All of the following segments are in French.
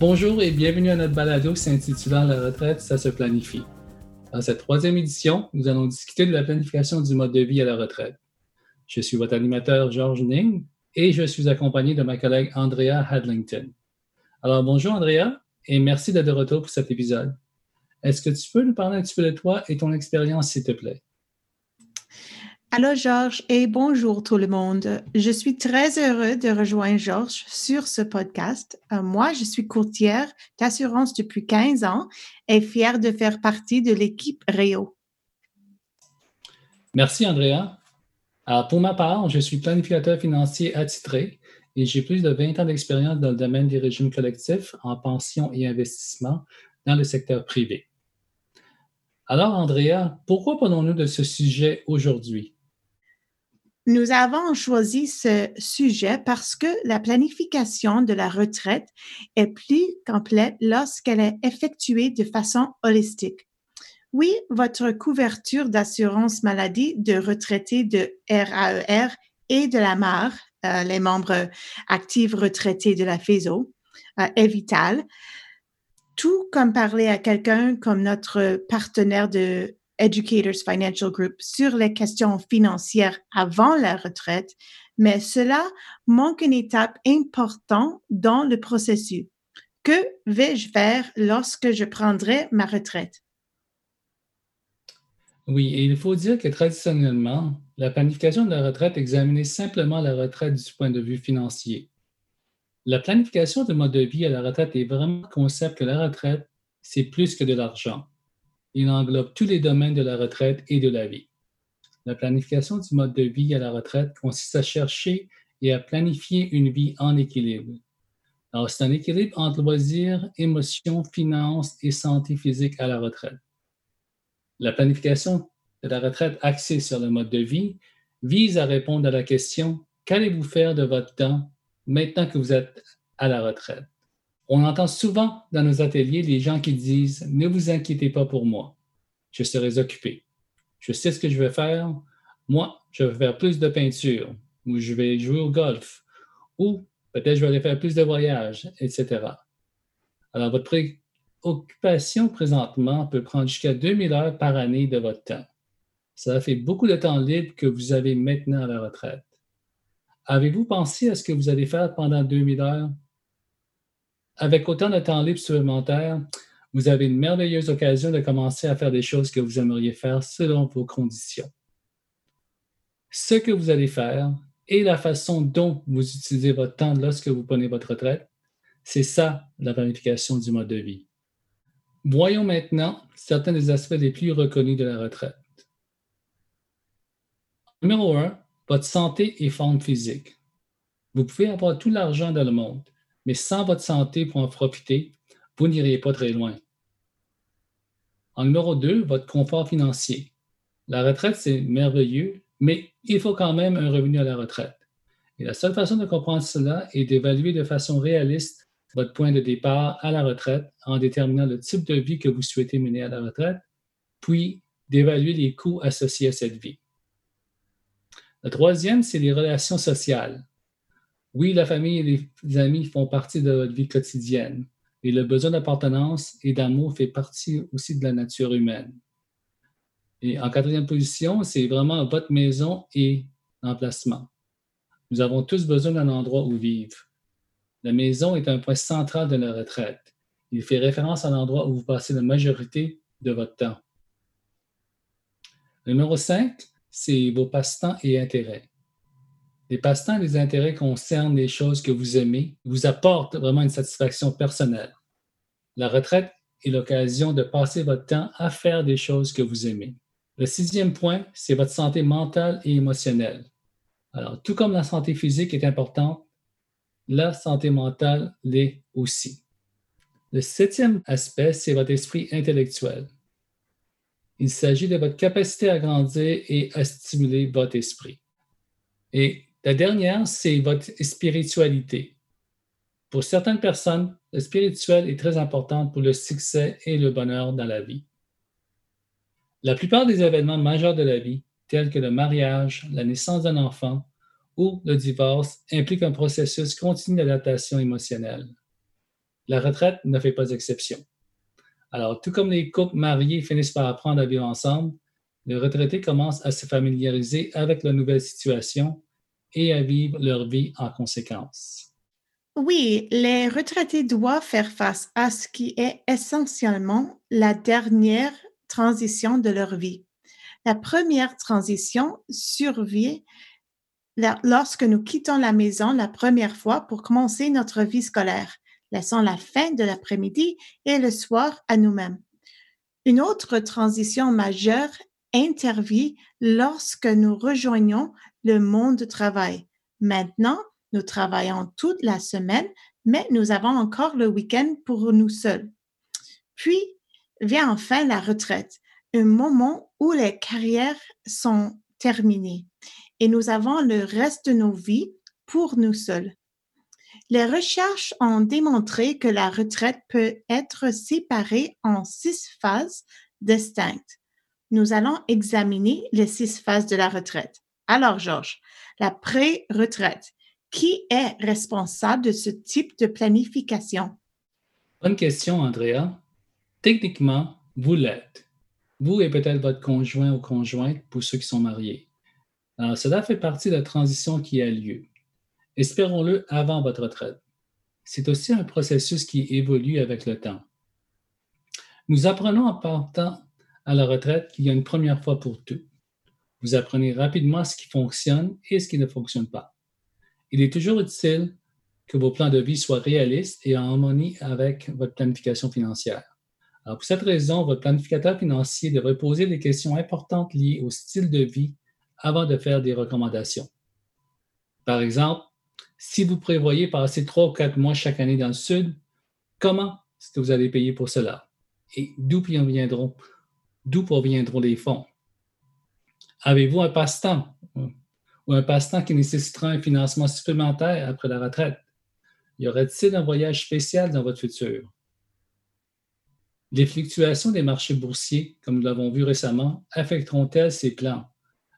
Bonjour et bienvenue à notre balado s'intitulant La retraite, ça se planifie. Dans cette troisième édition, nous allons discuter de la planification du mode de vie à la retraite. Je suis votre animateur Georges Ning et je suis accompagné de ma collègue Andrea Hadlington. Alors bonjour Andrea et merci d'être de retour pour cet épisode. Est-ce que tu peux nous parler un petit peu de toi et ton expérience, s'il te plaît? Allô Georges et bonjour tout le monde. Je suis très heureux de rejoindre Georges sur ce podcast. Euh, moi, je suis courtière d'assurance depuis 15 ans et fière de faire partie de l'équipe Réo. Merci Andrea. Alors, pour ma part, je suis planificateur financier attitré et j'ai plus de 20 ans d'expérience dans le domaine des régimes collectifs en pension et investissement dans le secteur privé. Alors, Andrea, pourquoi parlons-nous de ce sujet aujourd'hui? Nous avons choisi ce sujet parce que la planification de la retraite est plus complète lorsqu'elle est effectuée de façon holistique. Oui, votre couverture d'assurance maladie de retraités de RAER e et de la MAR, euh, les membres actifs retraités de la FESO, euh, est vitale. Tout comme parler à quelqu'un comme notre partenaire de Educators Financial Group sur les questions financières avant la retraite, mais cela manque une étape importante dans le processus. Que vais-je faire lorsque je prendrai ma retraite? Oui, et il faut dire que traditionnellement, la planification de la retraite examinait simplement la retraite du point de vue financier. La planification de mode de vie à la retraite est vraiment le concept que la retraite, c'est plus que de l'argent. Il englobe tous les domaines de la retraite et de la vie. La planification du mode de vie à la retraite consiste à chercher et à planifier une vie en équilibre. Alors, c'est un équilibre entre loisirs, émotions, finances et santé physique à la retraite. La planification de la retraite axée sur le mode de vie vise à répondre à la question qu'allez-vous faire de votre temps maintenant que vous êtes à la retraite? On entend souvent dans nos ateliers les gens qui disent Ne vous inquiétez pas pour moi, je serai occupé. Je sais ce que je vais faire. Moi, je vais faire plus de peinture, ou je vais jouer au golf, ou peut-être je vais aller faire plus de voyages, etc. Alors, votre préoccupation présentement peut prendre jusqu'à 2000 heures par année de votre temps. Ça fait beaucoup de temps libre que vous avez maintenant à la retraite. Avez-vous pensé à ce que vous allez faire pendant 2000 heures? Avec autant de temps libre supplémentaire, vous avez une merveilleuse occasion de commencer à faire des choses que vous aimeriez faire selon vos conditions. Ce que vous allez faire et la façon dont vous utilisez votre temps lorsque vous prenez votre retraite, c'est ça la planification du mode de vie. Voyons maintenant certains des aspects les plus reconnus de la retraite. Numéro un, votre santé et forme physique. Vous pouvez avoir tout l'argent dans le monde, mais sans votre santé pour en profiter, vous n'irez pas très loin. En numéro 2, votre confort financier. La retraite, c'est merveilleux, mais il faut quand même un revenu à la retraite. Et la seule façon de comprendre cela est d'évaluer de façon réaliste votre point de départ à la retraite en déterminant le type de vie que vous souhaitez mener à la retraite, puis d'évaluer les coûts associés à cette vie. Le troisième, c'est les relations sociales. Oui, la famille et les amis font partie de votre vie quotidienne et le besoin d'appartenance et d'amour fait partie aussi de la nature humaine. Et en quatrième position, c'est vraiment votre maison et l'emplacement. Nous avons tous besoin d'un endroit où vivre. La maison est un point central de la retraite. Il fait référence à l'endroit où vous passez la majorité de votre temps. Numéro 5, c'est vos passe-temps et intérêts. Les passe-temps et les intérêts concernent les choses que vous aimez, vous apportent vraiment une satisfaction personnelle. La retraite est l'occasion de passer votre temps à faire des choses que vous aimez. Le sixième point, c'est votre santé mentale et émotionnelle. Alors, tout comme la santé physique est importante, la santé mentale l'est aussi. Le septième aspect, c'est votre esprit intellectuel. Il s'agit de votre capacité à grandir et à stimuler votre esprit. Et la dernière, c'est votre spiritualité. Pour certaines personnes, le spirituel est très important pour le succès et le bonheur dans la vie. La plupart des événements majeurs de la vie, tels que le mariage, la naissance d'un enfant ou le divorce, impliquent un processus continu d'adaptation émotionnelle. La retraite ne fait pas exception. Alors, tout comme les couples mariés finissent par apprendre à vivre ensemble, les retraités commencent à se familiariser avec la nouvelle situation et à vivre leur vie en conséquence. Oui, les retraités doivent faire face à ce qui est essentiellement la dernière transition de leur vie. La première transition survient lorsque nous quittons la maison la première fois pour commencer notre vie scolaire, laissant la fin de l'après-midi et le soir à nous-mêmes. Une autre transition majeure intervient lorsque nous rejoignons le monde du travail. Maintenant, nous travaillons toute la semaine, mais nous avons encore le week-end pour nous seuls. Puis vient enfin la retraite, un moment où les carrières sont terminées et nous avons le reste de nos vies pour nous seuls. Les recherches ont démontré que la retraite peut être séparée en six phases distinctes. Nous allons examiner les six phases de la retraite. Alors, Georges, la pré-retraite. Qui est responsable de ce type de planification? Bonne question, Andrea. Techniquement, vous l'êtes. Vous et peut-être votre conjoint ou conjointe pour ceux qui sont mariés. Alors, cela fait partie de la transition qui a lieu. Espérons-le avant votre retraite. C'est aussi un processus qui évolue avec le temps. Nous apprenons en partant à la retraite qu'il y a une première fois pour tout. Vous apprenez rapidement ce qui fonctionne et ce qui ne fonctionne pas. Il est toujours utile que vos plans de vie soient réalistes et en harmonie avec votre planification financière. pour cette raison, votre planificateur financier devrait poser des questions importantes liées au style de vie avant de faire des recommandations. Par exemple, si vous prévoyez passer trois ou quatre mois chaque année dans le Sud, comment est-ce que vous allez payer pour cela? Et d'où proviendront, les fonds? Avez-vous un passe-temps? Ou un passe-temps qui nécessitera un financement supplémentaire après la retraite? Y aurait-il un voyage spécial dans votre futur? Les fluctuations des marchés boursiers, comme nous l'avons vu récemment, affecteront-elles ces plans,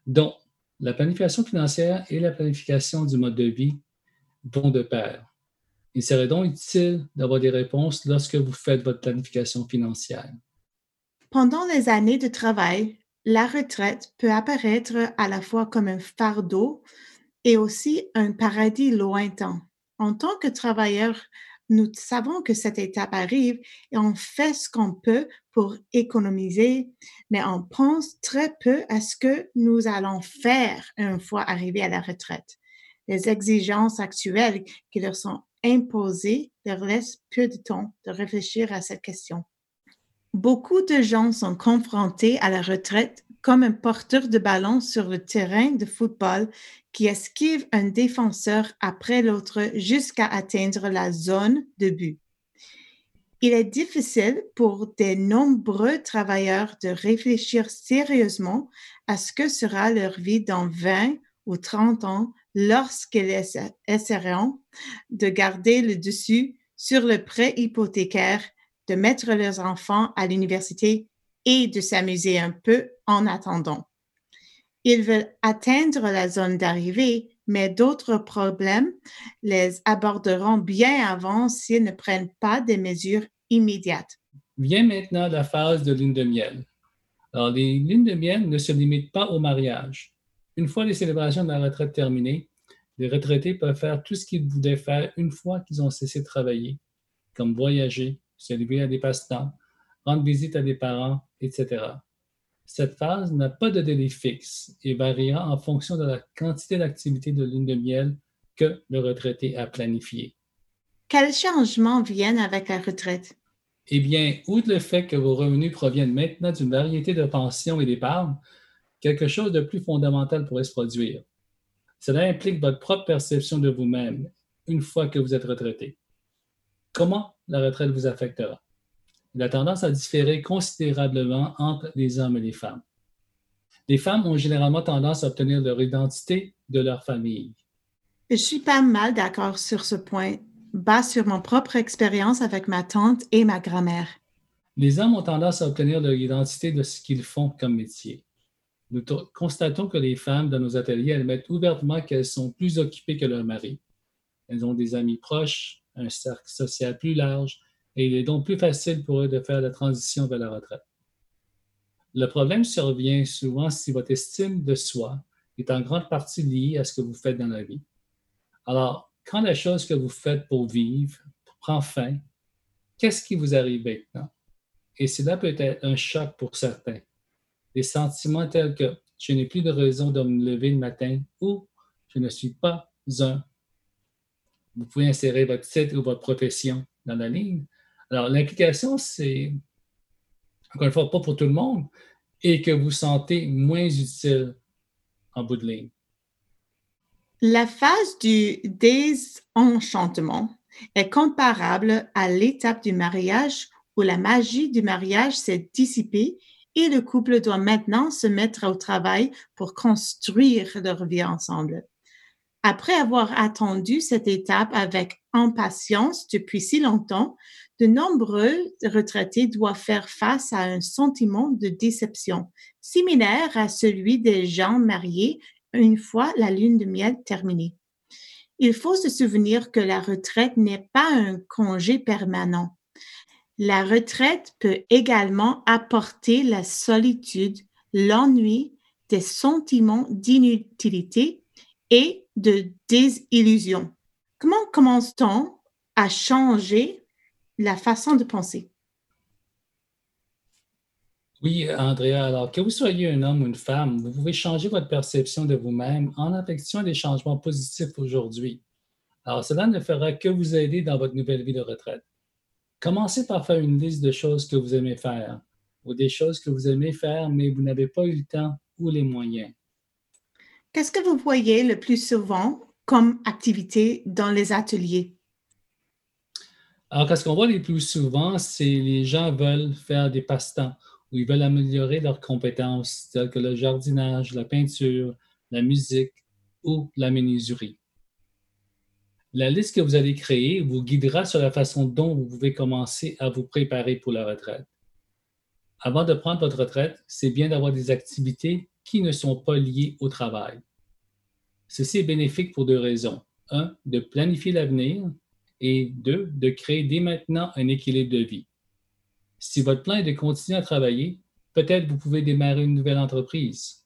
dont la planification financière et la planification du mode de vie vont de pair. Il serait donc utile d'avoir des réponses lorsque vous faites votre planification financière. Pendant les années de travail, la retraite peut apparaître à la fois comme un fardeau et aussi un paradis lointain. En tant que travailleurs, nous savons que cette étape arrive et on fait ce qu'on peut pour économiser, mais on pense très peu à ce que nous allons faire une fois arrivés à la retraite. Les exigences actuelles qui leur sont imposées leur laissent peu de temps de réfléchir à cette question. Beaucoup de gens sont confrontés à la retraite comme un porteur de ballon sur le terrain de football qui esquive un défenseur après l'autre jusqu'à atteindre la zone de but. Il est difficile pour de nombreux travailleurs de réfléchir sérieusement à ce que sera leur vie dans 20 ou 30 ans lorsqu'ils essaieront de garder le dessus sur le prêt hypothécaire de mettre leurs enfants à l'université et de s'amuser un peu en attendant. Ils veulent atteindre la zone d'arrivée, mais d'autres problèmes les aborderont bien avant s'ils ne prennent pas des mesures immédiates. Vient maintenant la phase de lune de miel. Alors, les lunes de miel ne se limitent pas au mariage. Une fois les célébrations de la retraite terminées, les retraités peuvent faire tout ce qu'ils voulaient faire une fois qu'ils ont cessé de travailler, comme voyager, se à des passe-temps, rendre visite à des parents, etc. Cette phase n'a pas de délai fixe et variera en fonction de la quantité d'activité de lune de miel que le retraité a planifié. Quels changements viennent avec la retraite? Eh bien, outre le fait que vos revenus proviennent maintenant d'une variété de pensions et d'épargne, quelque chose de plus fondamental pourrait se produire. Cela implique votre propre perception de vous-même une fois que vous êtes retraité. Comment la retraite vous affectera? Il a tendance à différer considérablement entre les hommes et les femmes. Les femmes ont généralement tendance à obtenir leur identité de leur famille. Je suis pas mal d'accord sur ce point, bas sur mon propre expérience avec ma tante et ma grand-mère. Les hommes ont tendance à obtenir leur identité de ce qu'ils font comme métier. Nous constatons que les femmes dans nos ateliers admettent ouvertement qu'elles sont plus occupées que leur mari. Elles ont des amis proches, un cercle social plus large et il est donc plus facile pour eux de faire la transition vers la retraite. Le problème survient souvent si votre estime de soi est en grande partie liée à ce que vous faites dans la vie. Alors, quand la chose que vous faites pour vivre prend fin, qu'est-ce qui vous arrive maintenant? Et cela peut être un choc pour certains. Des sentiments tels que je n'ai plus de raison de me lever le matin ou je ne suis pas un. Vous pouvez insérer votre titre ou votre profession dans la ligne. Alors, l'implication, c'est, encore une fois, pas pour tout le monde, et que vous sentez moins utile en bout de ligne. La phase du désenchantement est comparable à l'étape du mariage où la magie du mariage s'est dissipée et le couple doit maintenant se mettre au travail pour construire leur vie ensemble. Après avoir attendu cette étape avec impatience depuis si longtemps, de nombreux retraités doivent faire face à un sentiment de déception, similaire à celui des gens mariés une fois la lune de miel terminée. Il faut se souvenir que la retraite n'est pas un congé permanent. La retraite peut également apporter la solitude, l'ennui, des sentiments d'inutilité et de désillusion. Comment commence-t-on à changer la façon de penser? Oui, Andrea, alors que vous soyez un homme ou une femme, vous pouvez changer votre perception de vous-même en effectuant des changements positifs aujourd'hui. Alors, cela ne fera que vous aider dans votre nouvelle vie de retraite. Commencez par faire une liste de choses que vous aimez faire ou des choses que vous aimez faire, mais vous n'avez pas eu le temps ou les moyens. Qu'est-ce que vous voyez le plus souvent comme activité dans les ateliers? Alors, ce qu'on voit le plus souvent, c'est les gens veulent faire des passe-temps où ils veulent améliorer leurs compétences, telles que le jardinage, la peinture, la musique ou la menuiserie. La liste que vous allez créer vous guidera sur la façon dont vous pouvez commencer à vous préparer pour la retraite. Avant de prendre votre retraite, c'est bien d'avoir des activités qui ne sont pas liées au travail. Ceci est bénéfique pour deux raisons. Un, de planifier l'avenir et deux, de créer dès maintenant un équilibre de vie. Si votre plan est de continuer à travailler, peut-être vous pouvez démarrer une nouvelle entreprise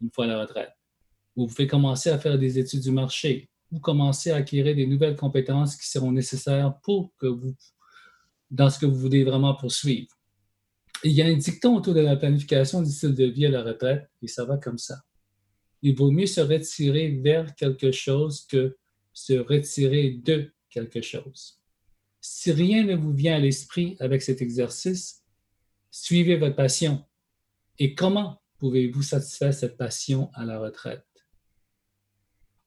une fois à la retraite. Vous pouvez commencer à faire des études du marché ou commencer à acquérir des nouvelles compétences qui seront nécessaires pour que vous, dans ce que vous voulez vraiment poursuivre. Il y a un dicton autour de la planification du style de vie à la retraite et ça va comme ça. Il vaut mieux se retirer vers quelque chose que se retirer de quelque chose. Si rien ne vous vient à l'esprit avec cet exercice, suivez votre passion. Et comment pouvez-vous satisfaire cette passion à la retraite?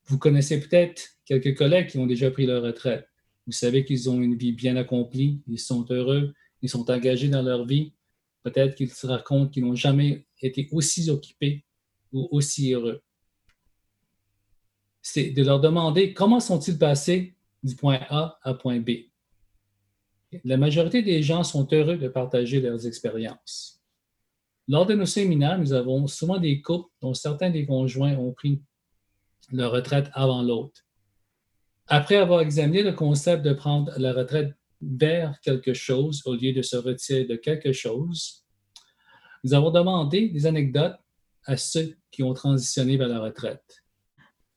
Vous connaissez peut-être quelques collègues qui ont déjà pris leur retraite. Vous savez qu'ils ont une vie bien accomplie, ils sont heureux, ils sont engagés dans leur vie. Peut-être qu'ils se racontent qu'ils n'ont jamais été aussi occupés ou aussi heureux. C'est de leur demander comment sont-ils passés du point A à point B. La majorité des gens sont heureux de partager leurs expériences. Lors de nos séminaires, nous avons souvent des couples dont certains des conjoints ont pris leur retraite avant l'autre. Après avoir examiné le concept de prendre la retraite vers quelque chose au lieu de se retirer de quelque chose, nous avons demandé des anecdotes à ceux qui ont transitionné vers la retraite.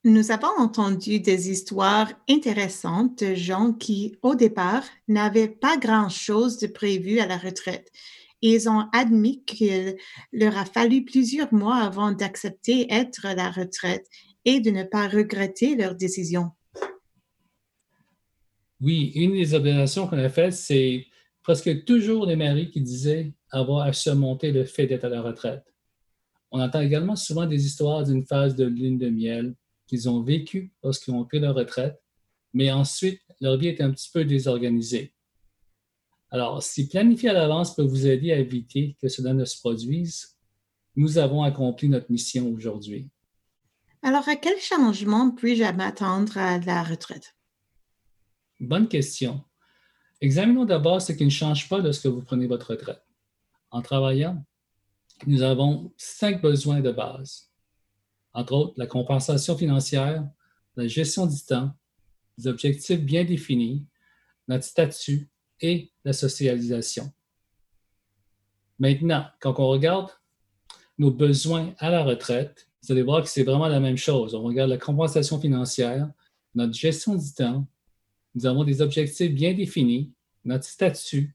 Nous avons entendu des histoires intéressantes de gens qui, au départ, n'avaient pas grand-chose de prévu à la retraite. Ils ont admis qu'il leur a fallu plusieurs mois avant d'accepter être à la retraite et de ne pas regretter leur décision. Oui, une des observations qu'on a faites, c'est presque toujours les maris qui disaient avoir à surmonter le fait d'être à la retraite. On entend également souvent des histoires d'une phase de lune de miel qu'ils ont vécu lorsqu'ils ont pris leur retraite, mais ensuite, leur vie est un petit peu désorganisée. Alors, si planifier à l'avance peut vous aider à éviter que cela ne se produise, nous avons accompli notre mission aujourd'hui. Alors, à quel changement puis-je m'attendre à la retraite? Bonne question. Examinons d'abord ce qui ne change pas lorsque vous prenez votre retraite. En travaillant, nous avons cinq besoins de base entre autres la compensation financière, la gestion du temps, des objectifs bien définis, notre statut et la socialisation. Maintenant, quand on regarde nos besoins à la retraite, vous allez voir que c'est vraiment la même chose. On regarde la compensation financière, notre gestion du temps, nous avons des objectifs bien définis, notre statut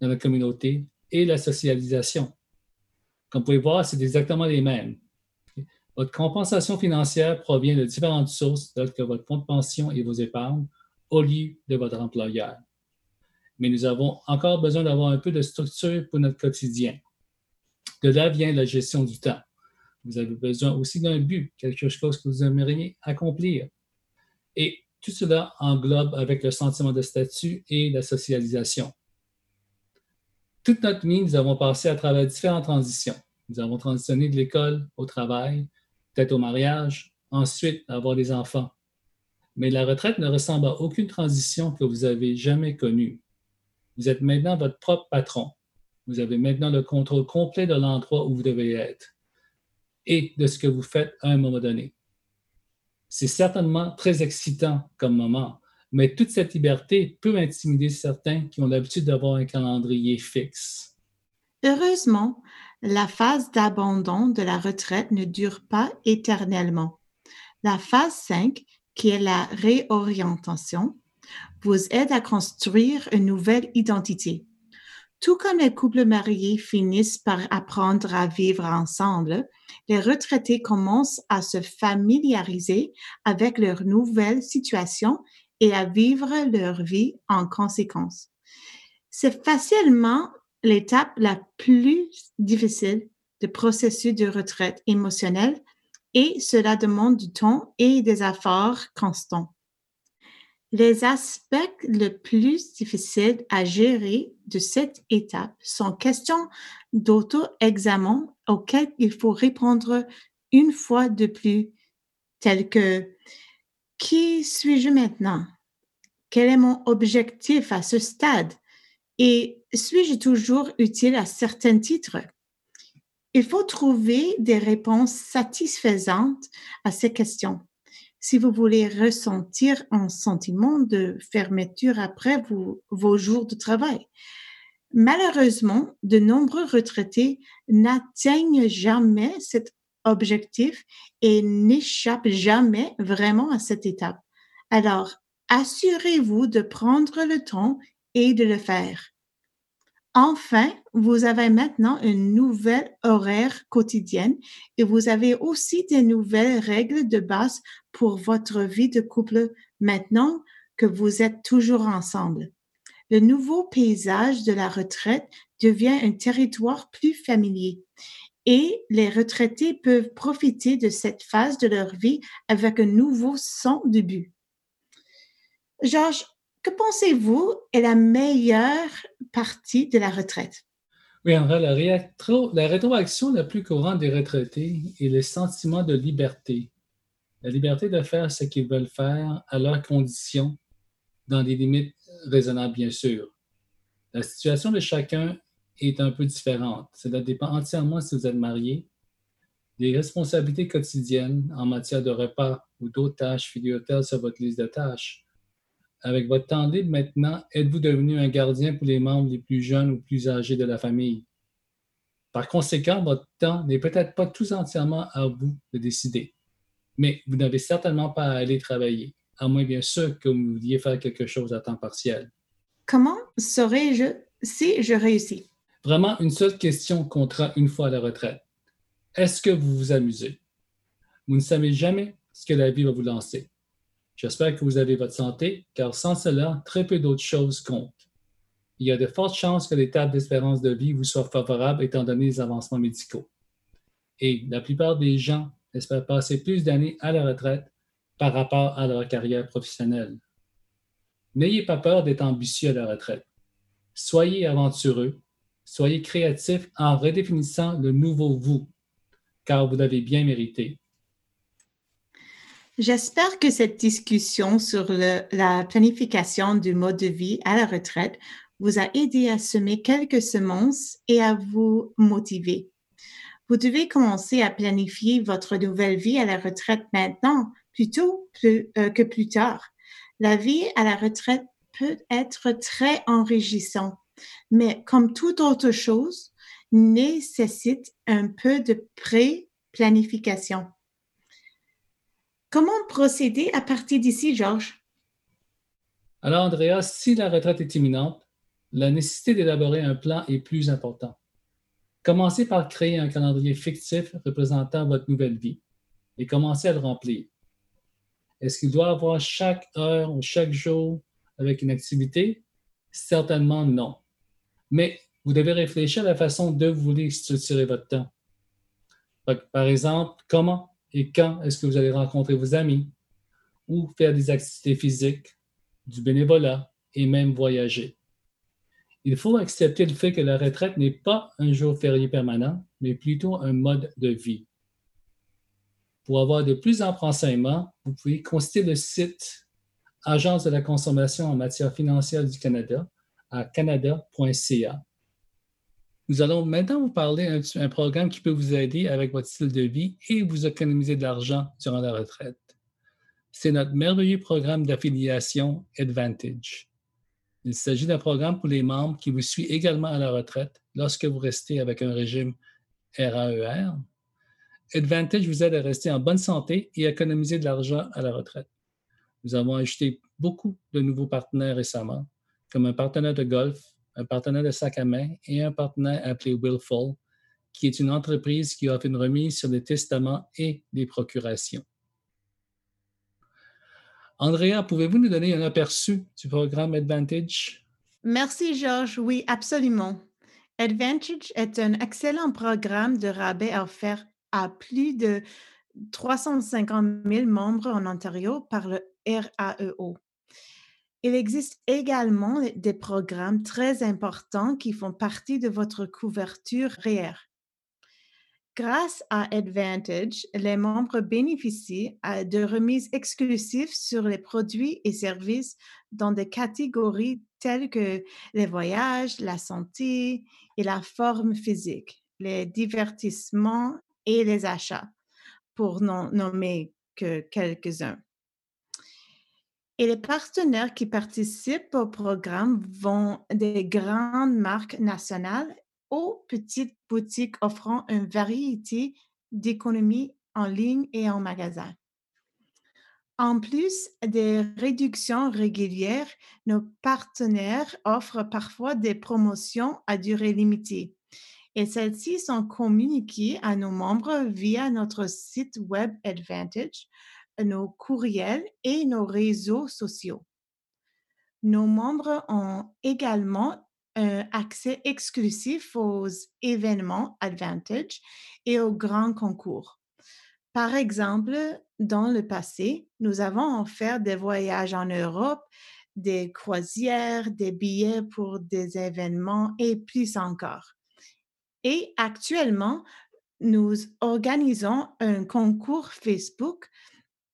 dans la communauté et la socialisation. Comme vous pouvez voir, c'est exactement les mêmes. Votre compensation financière provient de différentes sources, telles que votre fonds de pension et vos épargnes, au lieu de votre employeur. Mais nous avons encore besoin d'avoir un peu de structure pour notre quotidien. De là vient la gestion du temps. Vous avez besoin aussi d'un but, quelque chose que vous aimeriez accomplir. Et tout cela englobe avec le sentiment de statut et la socialisation toute notre vie, nous avons passé à travers différentes transitions. Nous avons transitionné de l'école au travail, peut-être au mariage, ensuite avoir des enfants. Mais la retraite ne ressemble à aucune transition que vous avez jamais connue. Vous êtes maintenant votre propre patron. Vous avez maintenant le contrôle complet de l'endroit où vous devez être et de ce que vous faites à un moment donné. C'est certainement très excitant comme moment, mais toute cette liberté peut intimider certains qui ont l'habitude d'avoir un calendrier fixe. Heureusement, la phase d'abandon de la retraite ne dure pas éternellement. La phase 5, qui est la réorientation, vous aide à construire une nouvelle identité. Tout comme les couples mariés finissent par apprendre à vivre ensemble, les retraités commencent à se familiariser avec leur nouvelle situation et à vivre leur vie en conséquence. C'est facilement l'étape la plus difficile du processus de retraite émotionnelle et cela demande du temps et des efforts constants. Les aspects les plus difficiles à gérer de cette étape sont questions d'auto-examen auxquelles il faut répondre une fois de plus, telles que qui suis-je maintenant? Quel est mon objectif à ce stade? Et suis-je toujours utile à certains titres? Il faut trouver des réponses satisfaisantes à ces questions. Si vous voulez ressentir un sentiment de fermeture après vos jours de travail. Malheureusement, de nombreux retraités n'atteignent jamais cet objectif et n'échappe jamais vraiment à cette étape. Alors, assurez-vous de prendre le temps et de le faire. Enfin, vous avez maintenant une nouvelle horaire quotidienne et vous avez aussi des nouvelles règles de base pour votre vie de couple maintenant que vous êtes toujours ensemble. Le nouveau paysage de la retraite devient un territoire plus familier et les retraités peuvent profiter de cette phase de leur vie avec un nouveau son de but. Georges, que pensez-vous est la meilleure partie de la retraite? Oui, vrai, la, la rétroaction la plus courante des retraités est le sentiment de liberté. La liberté de faire ce qu'ils veulent faire à leurs conditions, dans des limites raisonnables, bien sûr. La situation de chacun est un peu différente. Cela dépend entièrement si vous êtes marié, des responsabilités quotidiennes en matière de repas ou d'autres tâches figurent-elles sur votre liste de tâches? Avec votre temps libre maintenant, êtes-vous devenu un gardien pour les membres les plus jeunes ou plus âgés de la famille? Par conséquent, votre temps n'est peut-être pas tout entièrement à vous de décider, mais vous n'avez certainement pas à aller travailler, à moins bien sûr que vous vouliez faire quelque chose à temps partiel. Comment saurais-je si je réussis? Vraiment, une seule question comptera une fois à la retraite. Est-ce que vous vous amusez? Vous ne savez jamais ce que la vie va vous lancer. J'espère que vous avez votre santé, car sans cela, très peu d'autres choses comptent. Il y a de fortes chances que l'étape d'espérance de vie vous soit favorable étant donné les avancements médicaux. Et la plupart des gens espèrent passer plus d'années à la retraite par rapport à leur carrière professionnelle. N'ayez pas peur d'être ambitieux à la retraite. Soyez aventureux Soyez créatif en redéfinissant le nouveau vous, car vous l'avez bien mérité. J'espère que cette discussion sur la planification du mode de vie à la retraite vous a aidé à semer quelques semences et à vous motiver. Vous devez commencer à planifier votre nouvelle vie à la retraite maintenant plutôt euh, que plus tard? La vie à la retraite peut être très enrichissant, mais comme toute autre chose, nécessite un peu de pré-planification. Comment procéder à partir d'ici, Georges? Alors, Andrea, si la retraite est imminente, la nécessité d'élaborer un plan est plus importante. Commencez par créer un calendrier fictif représentant votre nouvelle vie et commencez à le remplir. Est-ce qu'il doit avoir chaque heure ou chaque jour avec une activité? Certainement non. Mais vous devez réfléchir à la façon de vous voulez structurer votre temps. Par exemple, comment et quand est-ce que vous allez rencontrer vos amis ou faire des activités physiques, du bénévolat et même voyager? Il faut accepter le fait que la retraite n'est pas un jour férié permanent, mais plutôt un mode de vie. Pour avoir de plus amples renseignements, vous pouvez consulter le site Agence de la consommation en matière financière du Canada à canada.ca. Nous allons maintenant vous parler d'un programme qui peut vous aider avec votre style de vie et vous économiser de l'argent durant la retraite. C'est notre merveilleux programme d'affiliation Advantage. Il s'agit d'un programme pour les membres qui vous suivent également à la retraite lorsque vous restez avec un régime RAER Advantage vous aide à rester en bonne santé et à économiser de l'argent à la retraite. Nous avons ajouté beaucoup de nouveaux partenaires récemment, comme un partenaire de golf, un partenaire de sac à main et un partenaire appelé Willful, qui est une entreprise qui offre une remise sur les testaments et les procurations. Andrea, pouvez-vous nous donner un aperçu du programme Advantage? Merci, Georges. Oui, absolument. Advantage est un excellent programme de rabais offert à plus de 350 000 membres en Ontario par le RAEO. Il existe également des programmes très importants qui font partie de votre couverture REER. Grâce à Advantage, les membres bénéficient de remises exclusives sur les produits et services dans des catégories telles que les voyages, la santé et la forme physique, les divertissements et les achats, pour n'en nommer que quelques-uns. Et les partenaires qui participent au programme vont des grandes marques nationales petites boutiques offrant une variété d'économies en ligne et en magasin. En plus des réductions régulières, nos partenaires offrent parfois des promotions à durée limitée et celles-ci sont communiquées à nos membres via notre site web Advantage, nos courriels et nos réseaux sociaux. Nos membres ont également un accès exclusif aux événements Advantage et aux grands concours. Par exemple, dans le passé, nous avons offert des voyages en Europe, des croisières, des billets pour des événements et plus encore. Et actuellement, nous organisons un concours Facebook,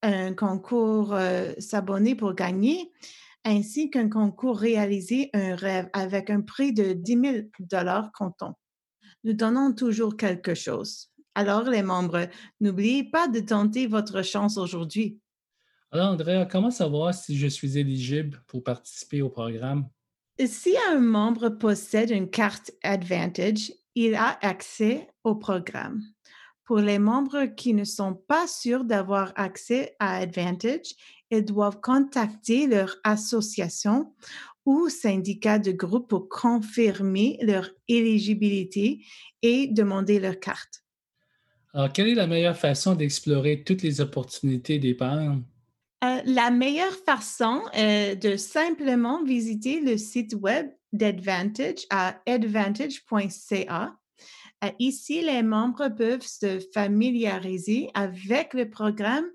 un concours euh, s'abonner pour gagner, ainsi qu'un concours réaliser un rêve avec un prix de 10 000 dollars comptant. Nous donnons toujours quelque chose. Alors, les membres, n'oubliez pas de tenter votre chance aujourd'hui. Alors, Andrea, comment savoir si je suis éligible pour participer au programme? Si un membre possède une carte Advantage, il a accès au programme. Pour les membres qui ne sont pas sûrs d'avoir accès à Advantage, ils doivent contacter leur association ou syndicat de groupe pour confirmer leur éligibilité et demander leur carte. Alors, quelle est la meilleure façon d'explorer toutes les opportunités d'épargne? Euh, la meilleure façon est de simplement visiter le site web d'Advantage à advantage.ca. Euh, ici, les membres peuvent se familiariser avec le programme,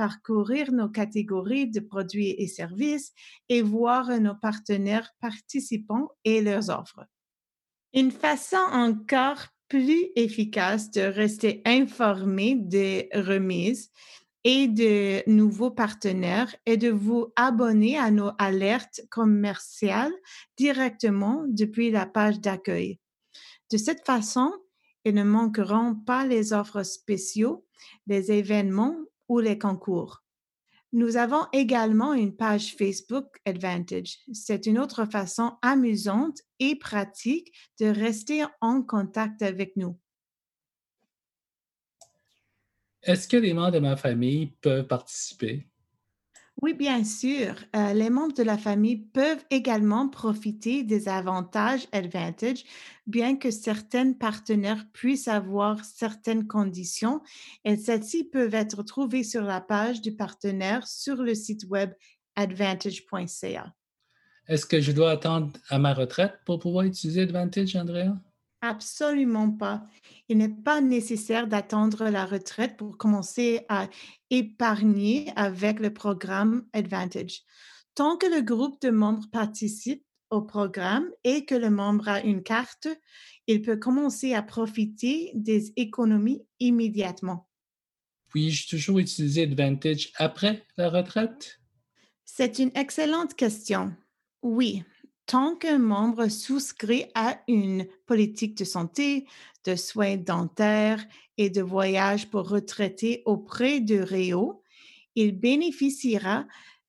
parcourir nos catégories de produits et services et voir nos partenaires participants et leurs offres. Une façon encore plus efficace de rester informé des remises et de nouveaux partenaires et de vous abonner à nos alertes commerciales directement depuis la page d'accueil. De cette façon, ils ne manqueront pas les offres spéciaux, les événements ou les concours. Nous avons également une page Facebook Advantage. C'est une autre façon amusante et pratique de rester en contact avec nous. Est-ce que les membres de ma famille peuvent participer? Oui, bien sûr. Euh, les membres de la famille peuvent également profiter des avantages Advantage, bien que certains partenaires puissent avoir certaines conditions et celles-ci peuvent être trouvées sur la page du partenaire sur le site web advantage.ca. Est-ce que je dois attendre à ma retraite pour pouvoir utiliser Advantage, Andrea? Absolument pas. Il n'est pas nécessaire d'attendre la retraite pour commencer à épargner avec le programme Advantage. Tant que le groupe de membres participe au programme et que le membre a une carte, il peut commencer à profiter des économies immédiatement. Puis-je toujours utiliser Advantage après la retraite? C'est une excellente question. Oui, tant qu'un membre souscrit à une politique de santé, de soins dentaires et de voyage pour retraités auprès de Réo, il bénéficiera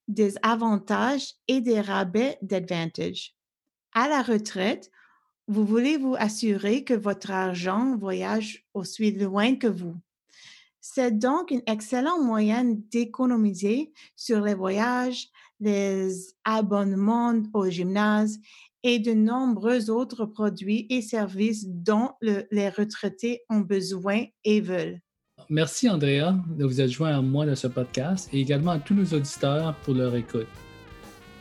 des avantages et des rabais d'Advantage. À la retraite, vous voulez vous assurer que votre argent voyage aussi loin que vous. C'est donc un excellent moyen d'économiser sur les voyages, les abonnements au gymnase et de nombreux autres produits et services dont les retraités ont besoin et veulent. Merci Andrea de vous être joint à moi dans ce podcast et également à tous nos auditeurs pour leur écoute.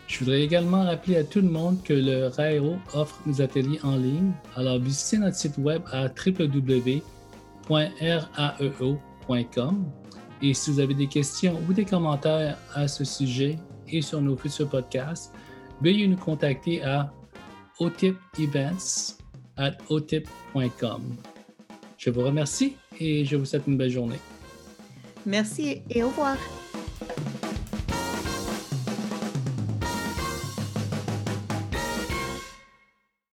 Je voudrais également rappeler à tout le monde que le RAEO offre des ateliers en ligne. Alors visitez notre site web à www.raeo.com et si vous avez des questions ou des commentaires à ce sujet, et sur nos futurs podcasts, veuillez nous contacter à otipevents at otip.com. Je vous remercie et je vous souhaite une belle journée. Merci et au revoir.